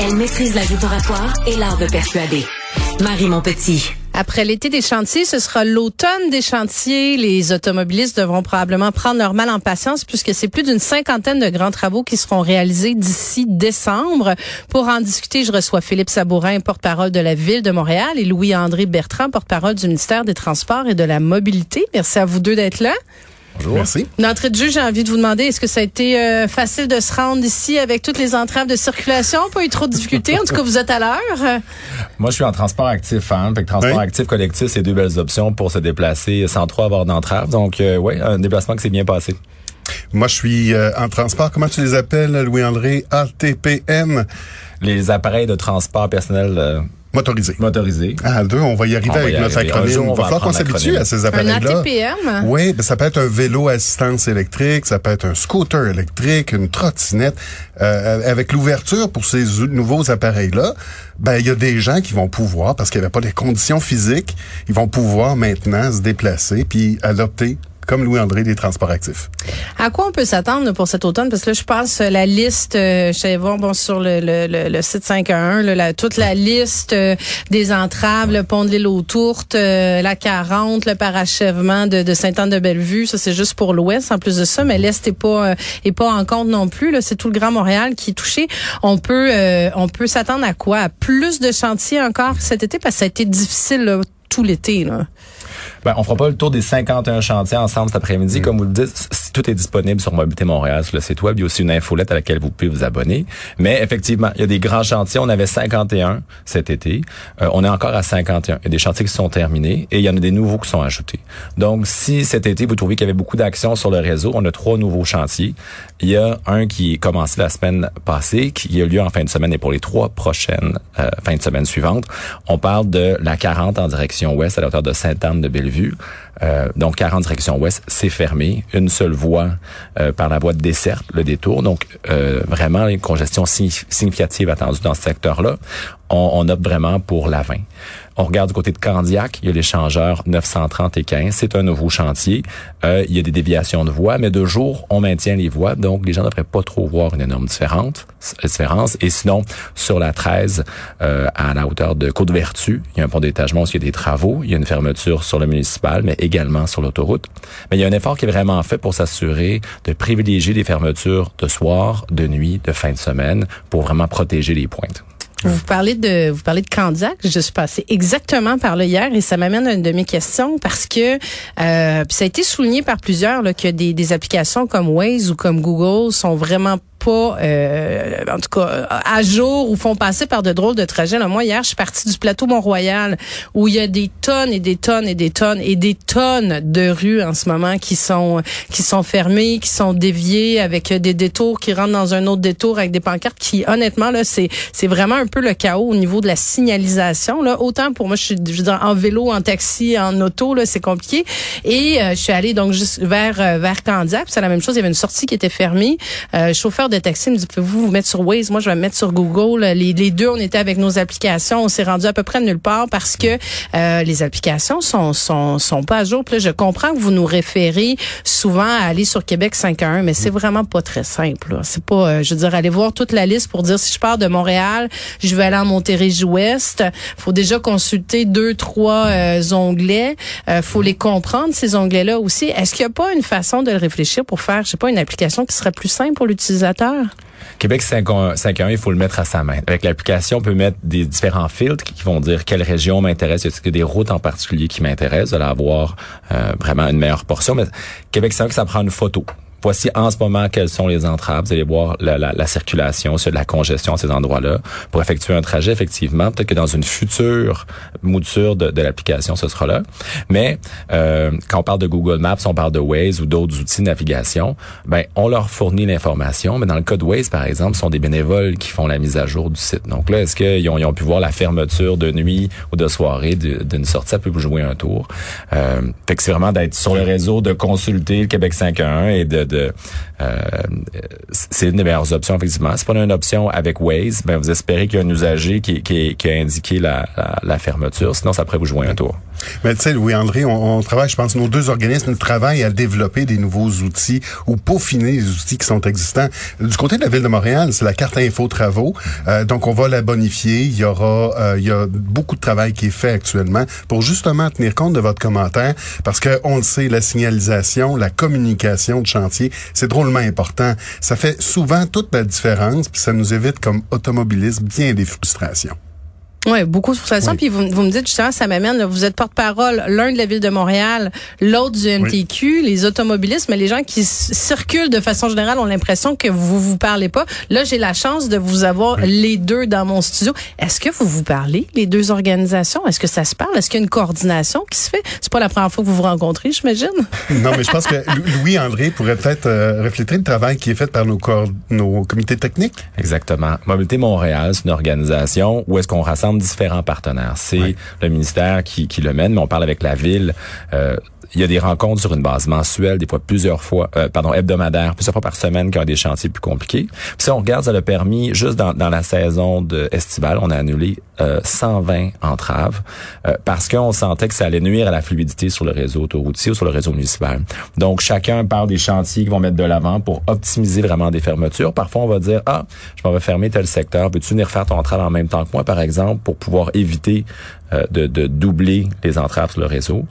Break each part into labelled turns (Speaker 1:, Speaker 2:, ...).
Speaker 1: elle maîtrise la oratoire et l'art de persuader. Marie Montpetit.
Speaker 2: Après l'été des chantiers, ce sera l'automne des chantiers. Les automobilistes devront probablement prendre leur mal en patience puisque c'est plus d'une cinquantaine de grands travaux qui seront réalisés d'ici décembre. Pour en discuter, je reçois Philippe Sabourin, porte-parole de la Ville de Montréal, et Louis-André Bertrand, porte-parole du ministère des Transports et de la Mobilité. Merci à vous deux d'être là.
Speaker 3: Bonjour. Merci.
Speaker 2: D'entrée de jeu, j'ai envie de vous demander, est-ce que ça a été euh, facile de se rendre ici avec toutes les entraves de circulation? Pas eu trop de difficultés? en tout cas, vous êtes à l'heure.
Speaker 3: Moi, je suis en transport actif. Hein? Fait que transport actif collectif, c'est deux belles options pour se déplacer sans trop avoir d'entraves. Donc, euh, oui, un déplacement qui s'est bien passé.
Speaker 4: Moi, je suis euh, en transport. Comment tu les appelles, Louis-André? ATPM?
Speaker 3: Les appareils de transport personnel
Speaker 4: Motorisé.
Speaker 3: Motorisé.
Speaker 4: Ah, deux, on va y arriver avec notre acronyme. Il va falloir qu'on s'habitue à ces appareils-là.
Speaker 2: Un ATPM?
Speaker 4: Oui, ben, ça peut être un vélo à assistance électrique, ça peut être un scooter électrique, une trottinette. Euh, avec l'ouverture pour ces nouveaux appareils-là, ben il y a des gens qui vont pouvoir, parce qu'il n'y avait pas les conditions physiques, ils vont pouvoir maintenant se déplacer puis adopter comme Louis-André des transports actifs.
Speaker 2: À quoi on peut s'attendre pour cet automne? Parce que là, je passe la liste, euh, je vais voir bon, sur le, le, le, site 511, là, la, toute la liste euh, des entraves, le pont de l'île aux Tourtes, euh, la 40, le parachèvement de, de Sainte-Anne-de-Bellevue. Ça, c'est juste pour l'Ouest en plus de ça, mais l'Est est pas est pas en compte non plus. Là, c'est tout le Grand Montréal qui est touché. On peut on peut s'attendre à quoi? À plus de chantiers encore cet été? Parce que ça a été difficile tout l'été. Là.
Speaker 3: Ben, on fera pas le tour des 51 chantiers ensemble cet après-midi. Mm. Comme vous le dites, tout est disponible sur Mobilité Montréal, sur le site web. Il y a aussi une infolette à laquelle vous pouvez vous abonner. Mais effectivement, il y a des grands chantiers. On avait 51 cet été. Euh, on est encore à 51. Il y a des chantiers qui sont terminés et il y en a des nouveaux qui sont ajoutés. Donc, si cet été, vous trouvez qu'il y avait beaucoup d'actions sur le réseau, on a trois nouveaux chantiers. Il y a un qui est commencé la semaine passée, qui a lieu en fin de semaine et pour les trois prochaines euh, fins de semaine suivantes. On parle de la 40 en direction ouest à la hauteur de Sainte-Anne Euh, donc 40 direction ouest, c'est fermé. Une seule voie euh, par la voie de desserte, le détour. Donc euh, vraiment une congestion significative attendue dans ce secteur-là. On, on opte vraiment pour la 20. On regarde du côté de Candiac, il y a l'échangeur 930 et 15. C'est un nouveau chantier. Euh, il y a des déviations de voies, mais de jour, on maintient les voies. Donc, les gens ne devraient pas trop voir une énorme différence. différence. Et sinon, sur la 13, euh, à la hauteur de Côte-Vertu, il y a un pont d'étagement il y a des travaux. Il y a une fermeture sur le municipal, mais également sur l'autoroute. Mais il y a un effort qui est vraiment fait pour s'assurer de privilégier les fermetures de soir, de nuit, de fin de semaine pour vraiment protéger les pointes.
Speaker 2: Vous parlez de vous parlez de Candiac. Je suis passée exactement par là hier et ça m'amène à une de mes questions parce que euh, ça a été souligné par plusieurs que des, des applications comme Waze ou comme Google sont vraiment pas, euh, en tout cas, à jour ou font passer par de drôles de trajets. Là, moi, hier, je suis partie du plateau Mont-Royal où il y a des tonnes et des tonnes et des tonnes et des tonnes de rues en ce moment qui sont qui sont fermées, qui sont déviées avec des détours qui rentrent dans un autre détour avec des pancartes qui, honnêtement, là, c'est c'est vraiment un peu le chaos au niveau de la signalisation. Là, autant pour moi, je suis je en vélo, en taxi, en auto, là, c'est compliqué. Et euh, je suis allée donc juste vers euh, vers Candiac, c'est la même chose. Il y avait une sortie qui était fermée. Euh, chauffeur de taxi me pouvez-vous vous mettre sur Waze? Moi, je vais me mettre sur Google. Les, les deux, on était avec nos applications. On s'est rendu à peu près nulle part parce que euh, les applications sont, sont, sont pas à jour. Puis là, je comprends que vous nous référez souvent à aller sur Québec 5.1, mais c'est vraiment pas très simple. C'est pas, euh, je veux dire, aller voir toute la liste pour dire si je pars de Montréal, je vais aller en Montérégie-Ouest. faut déjà consulter deux, trois euh, onglets. Euh, faut les comprendre, ces onglets-là aussi. Est-ce qu'il n'y a pas une façon de le réfléchir pour faire, je sais pas, une application qui serait plus simple pour l'utilisateur?
Speaker 3: Québec 5.1, il faut le mettre à sa main. Avec l'application, on peut mettre des différents filtres qui vont dire quelle région m'intéresse. Est-ce a des routes en particulier qui m'intéressent, de avoir euh, vraiment une meilleure portion. Mais Québec 5, ça prend une photo voici en ce moment quelles sont les entraves. Vous allez voir la, la, la circulation, de la congestion à ces endroits-là. Pour effectuer un trajet, effectivement, peut-être que dans une future mouture de, de l'application, ce sera là. Mais euh, quand on parle de Google Maps, on parle de Waze ou d'autres outils de navigation, ben on leur fournit l'information. Mais dans le cas de Waze, par exemple, ce sont des bénévoles qui font la mise à jour du site. Donc là, est-ce qu'ils ont, ils ont pu voir la fermeture de nuit ou de soirée d'une sortie? Ça peut vous jouer un tour. Euh, fait que c'est vraiment d'être sur le réseau, de consulter le Québec 5.1 et de de euh, c'est une des meilleures options effectivement. Si on a une option avec Waze, ben vous espérez qu'il y a un usager qui, qui, qui a indiqué la, la, la fermeture. Sinon, ça pourrait vous jouer un tour.
Speaker 4: Mais tu sais, Louis-André, on, on, travaille, je pense, nos deux organismes travaillent à développer des nouveaux outils ou peaufiner les outils qui sont existants. Du côté de la Ville de Montréal, c'est la carte info travaux. Euh, donc, on va la bonifier. Il y aura, euh, il y a beaucoup de travail qui est fait actuellement pour justement tenir compte de votre commentaire parce que on le sait, la signalisation, la communication de chantier, c'est drôlement important. Ça fait souvent toute la différence puis ça nous évite comme automobilistes bien des frustrations.
Speaker 2: Oui, beaucoup de frustration. Puis vous, vous, me dites justement, ça m'amène, vous êtes porte-parole, l'un de la ville de Montréal, l'autre du MTQ, les automobilistes, mais les gens qui circulent de façon générale ont l'impression que vous vous parlez pas. Là, j'ai la chance de vous avoir les deux dans mon studio. Est-ce que vous vous parlez, les deux organisations? Est-ce que ça se parle? Est-ce qu'il y a une coordination qui se fait? C'est pas la première fois que vous vous rencontrez, j'imagine?
Speaker 4: non, mais je pense que Louis-André pourrait peut-être euh, refléter le travail qui est fait par nos, nos comités techniques.
Speaker 3: Exactement. Mobilité Montréal, c'est une organisation où est-ce qu'on rassemble différents partenaires. C'est le ministère qui, qui, le mène, mais on parle avec la ville. Euh, il y a des rencontres sur une base mensuelle, des fois plusieurs fois, euh, pardon, hebdomadaires, plusieurs fois par semaine qui ont des chantiers plus compliqués. Puis si on regarde, ça a permis, juste dans, dans la saison de estivale, on a annulé euh, 120 entraves euh, parce qu'on sentait que ça allait nuire à la fluidité sur le réseau autoroutier ou sur le réseau municipal. Donc, chacun parle des chantiers qui vont mettre de l'avant pour optimiser vraiment des fermetures. Parfois, on va dire, ah, je m'en vais fermer tel secteur, peux-tu venir faire ton entrave en même temps que moi, par exemple, pour pouvoir éviter euh, de, de, doubler les entraves sur le réseau?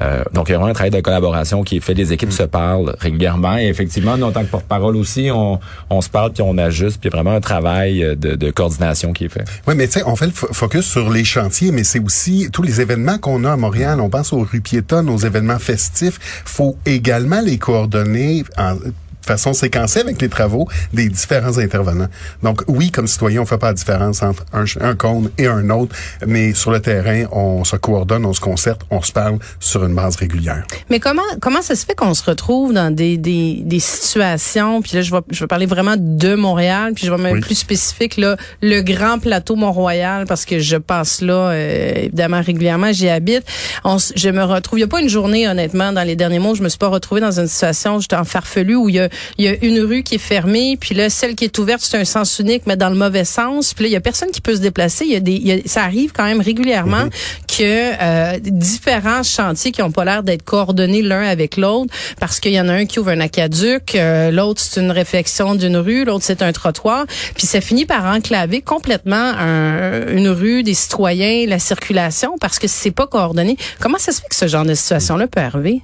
Speaker 3: Euh, donc, vraiment un travail de collaboration qui est fait. Les équipes se parlent régulièrement. Et effectivement, nous, en tant que porte-parole aussi, on, on se parle puis on ajuste. Puis vraiment un travail de, de coordination qui est fait.
Speaker 4: Oui, mais tu sais, on fait le focus sur les chantiers, mais c'est aussi tous les événements qu'on a à Montréal. On pense aux rues piétonnes, aux événements festifs. faut également les coordonner en, façon séquencée avec les travaux des différents intervenants. Donc oui, comme citoyen, on fait pas la différence entre un, un cône et un autre, mais sur le terrain, on se coordonne, on se concerte, on se parle sur une base régulière.
Speaker 2: Mais comment comment ça se fait qu'on se retrouve dans des, des, des situations, puis là je vais je vais parler vraiment de Montréal, puis je vais même plus spécifique là, le grand plateau Mont-Royal parce que je passe là euh, évidemment régulièrement, j'y habite. On, je me retrouve, il y a pas une journée honnêtement dans les derniers mois, je me suis pas retrouvée dans une situation j'étais en farfelu où il y a il y a une rue qui est fermée, puis là, celle qui est ouverte, c'est un sens unique, mais dans le mauvais sens. Puis là, il y a personne qui peut se déplacer. Il y a des, ça arrive quand même régulièrement mm-hmm. que euh, différents chantiers qui ont pas l'air d'être coordonnés l'un avec l'autre, parce qu'il y en a un qui ouvre un aquaduc, euh, l'autre c'est une réflexion d'une rue, l'autre c'est un trottoir, puis ça finit par enclaver complètement une rue, des citoyens, la circulation, parce que c'est pas coordonné. Comment ça se fait que ce genre de situation-là peut arriver?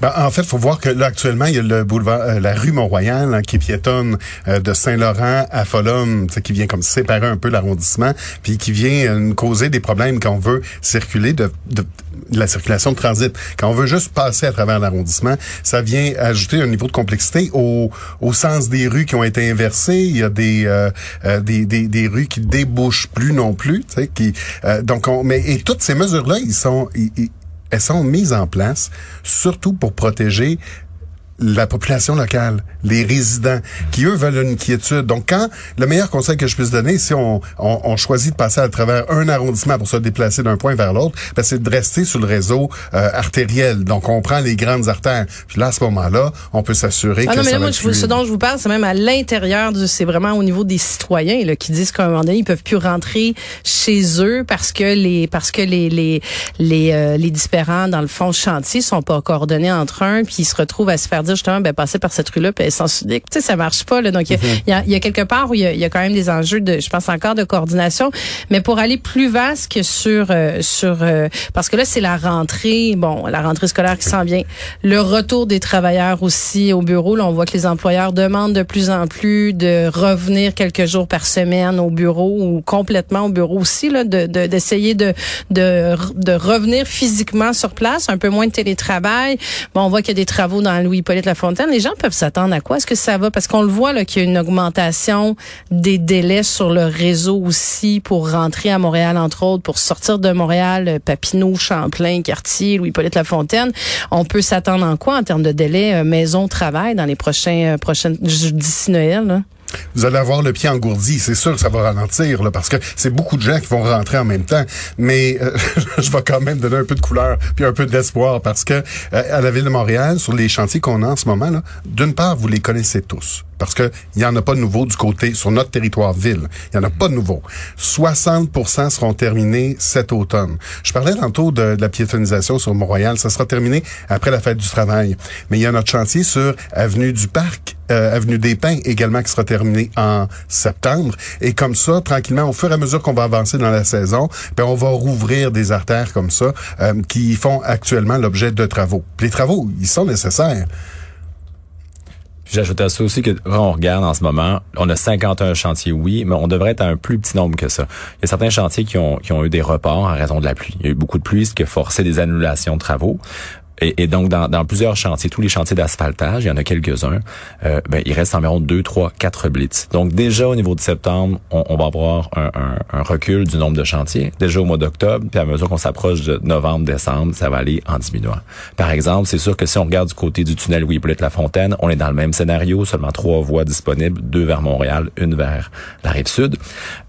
Speaker 4: Ben, en fait, faut voir que là actuellement, il y a le boulevard, euh, la rue Mont-Royal hein, qui piétonne euh, de Saint-Laurent à Folum, qui vient comme séparer un peu l'arrondissement, puis qui vient euh, causer des problèmes quand on veut circuler de, de, la circulation de transit. Quand on veut juste passer à travers l'arrondissement, ça vient ajouter un niveau de complexité au, au sens des rues qui ont été inversées. Il y a des, euh, des, des, des, rues qui débouchent plus non plus. Qui, donc, on, mais et toutes ces mesures-là, ils sont, elles sont mises en place surtout pour protéger la population locale, les résidents, qui eux veulent une quiétude. Donc, quand le meilleur conseil que je puisse donner, si on, on, on choisit de passer à travers un arrondissement pour se déplacer d'un point vers l'autre, ben, c'est de rester sur le réseau euh, artériel. Donc, on prend les grandes artères. Puis là, à ce moment-là, on peut s'assurer ah que non, mais là, moi,
Speaker 2: ce dont je vous parle, c'est même à l'intérieur du, c'est vraiment au niveau des citoyens là, qui disent qu'à un moment donné, ils peuvent plus rentrer chez eux parce que les parce que les les les, euh, les différents dans le fond chantier sont pas coordonnés entre eux, puis ils se retrouvent à se faire dire justement, ben, passer par cette rue-là, puis sans Tu sais, ça marche pas, là. Donc, il y, a, y, a quelque part où il y, a, quand même des enjeux de, je pense encore de coordination. Mais pour aller plus vaste que sur, euh, sur, euh, parce que là, c'est la rentrée, bon, la rentrée scolaire qui s'en vient. Le retour des travailleurs aussi au bureau. Là, on voit que les employeurs demandent de plus en plus de revenir quelques jours par semaine au bureau ou complètement au bureau aussi, là, de, d'essayer de, de, de, revenir physiquement sur place, un peu moins de télétravail. Bon, on voit qu'il y a des travaux dans Louis-Paul la Fontaine, les gens peuvent s'attendre à quoi? Est-ce que ça va? Parce qu'on le voit là qu'il y a une augmentation des délais sur le réseau aussi pour rentrer à Montréal, entre autres, pour sortir de Montréal, euh, Papineau, Champlain, Quartier, Louis-Polyte Lafontaine. On peut s'attendre en quoi en termes de délai euh, maison-travail dans les prochains euh, prochaines d'ici Noël? Là?
Speaker 4: Vous allez avoir le pied engourdi. C'est sûr que ça va ralentir, là, parce que c'est beaucoup de gens qui vont rentrer en même temps. Mais euh, je vais quand même donner un peu de couleur puis un peu d'espoir, parce que euh, à la ville de Montréal, sur les chantiers qu'on a en ce moment, d'une part, vous les connaissez tous parce que il y en a pas de nouveau du côté sur notre territoire ville. Il y en a pas de nouveau. 60 seront terminés cet automne. Je parlais tantôt de, la piétonisation sur Mont-Royal. Ça sera terminé après la fête du travail. Mais il y a notre chantier sur Avenue du Parc euh, Avenue des Pins également qui sera terminé en septembre. Et comme ça, tranquillement, au fur et à mesure qu'on va avancer dans la saison, ben on va rouvrir des artères comme ça euh, qui font actuellement l'objet de travaux. les travaux, ils sont nécessaires.
Speaker 3: J'ajoute à ça aussi que quand on regarde en ce moment, on a 51 chantiers, oui, mais on devrait être un plus petit nombre que ça. Il y a certains chantiers qui ont, qui ont eu des reports en raison de la pluie. Il y a eu beaucoup de pluie, ce qui a forcé des annulations de travaux. Et, donc, dans, dans, plusieurs chantiers, tous les chantiers d'asphaltage, il y en a quelques-uns, euh, ben, il reste environ 2, 3, 4 blitz. Donc, déjà au niveau de septembre, on, on va avoir un, un, un, recul du nombre de chantiers. Déjà au mois d'octobre, puis à mesure qu'on s'approche de novembre, décembre, ça va aller en diminuant. Par exemple, c'est sûr que si on regarde du côté du tunnel Louis-Hippolyte-La Fontaine, on est dans le même scénario, seulement trois voies disponibles, deux vers Montréal, une vers la rive sud.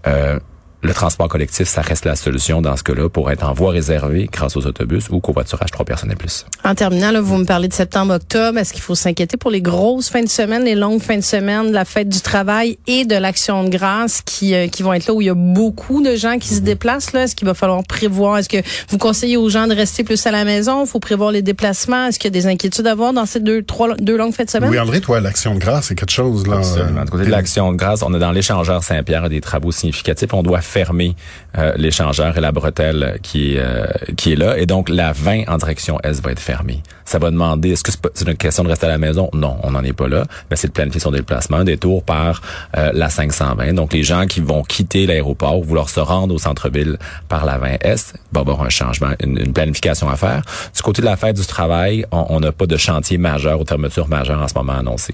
Speaker 3: Euh, le transport collectif, ça reste la solution dans ce cas-là pour être en voie réservée grâce aux autobus ou covoiturage trois personnes et plus.
Speaker 2: En terminant, là, vous me parlez de septembre-octobre. Est-ce qu'il faut s'inquiéter pour les grosses fins de semaine, les longues fins de semaine, la fête du travail et de l'action de grâce qui, euh, qui vont être là où il y a beaucoup de gens qui se déplacent? Là? Est-ce qu'il va falloir prévoir? Est-ce que vous conseillez aux gens de rester plus à la maison? Il faut prévoir les déplacements? Est-ce qu'il y a des inquiétudes à avoir dans ces deux, trois, deux longues fêtes de semaine?
Speaker 4: Oui, André, toi, l'action de grâce, c'est quelque chose. là.
Speaker 3: Absolument. Du côté de l'action de grâce, on est dans l'échangeur Saint-Pierre des travaux significatifs. On doit fermer euh, l'échangeur et la bretelle qui est, euh, qui est là. Et donc, la 20 en direction S va être fermée. Ça va demander, est-ce que c'est une question de rester à la maison? Non, on n'en est pas là. Mais c'est de planifier son déplacement, un détour par euh, la 520. Donc, les gens qui vont quitter l'aéroport, vouloir se rendre au centre-ville par la 20S, va avoir un changement, une, planification à faire. Du côté de la fête du travail, on n'a pas de chantier majeur ou fermeture majeure en ce moment annoncé.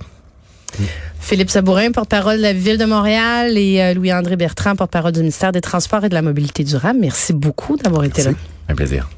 Speaker 2: Philippe Sabourin, porte-parole de la Ville de Montréal et euh, Louis-André Bertrand, porte-parole du ministère des Transports et de la Mobilité durable. Merci beaucoup d'avoir été là.
Speaker 3: Un plaisir.